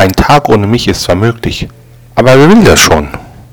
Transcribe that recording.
Ein Tag ohne mich ist zwar möglich, aber wer will das schon?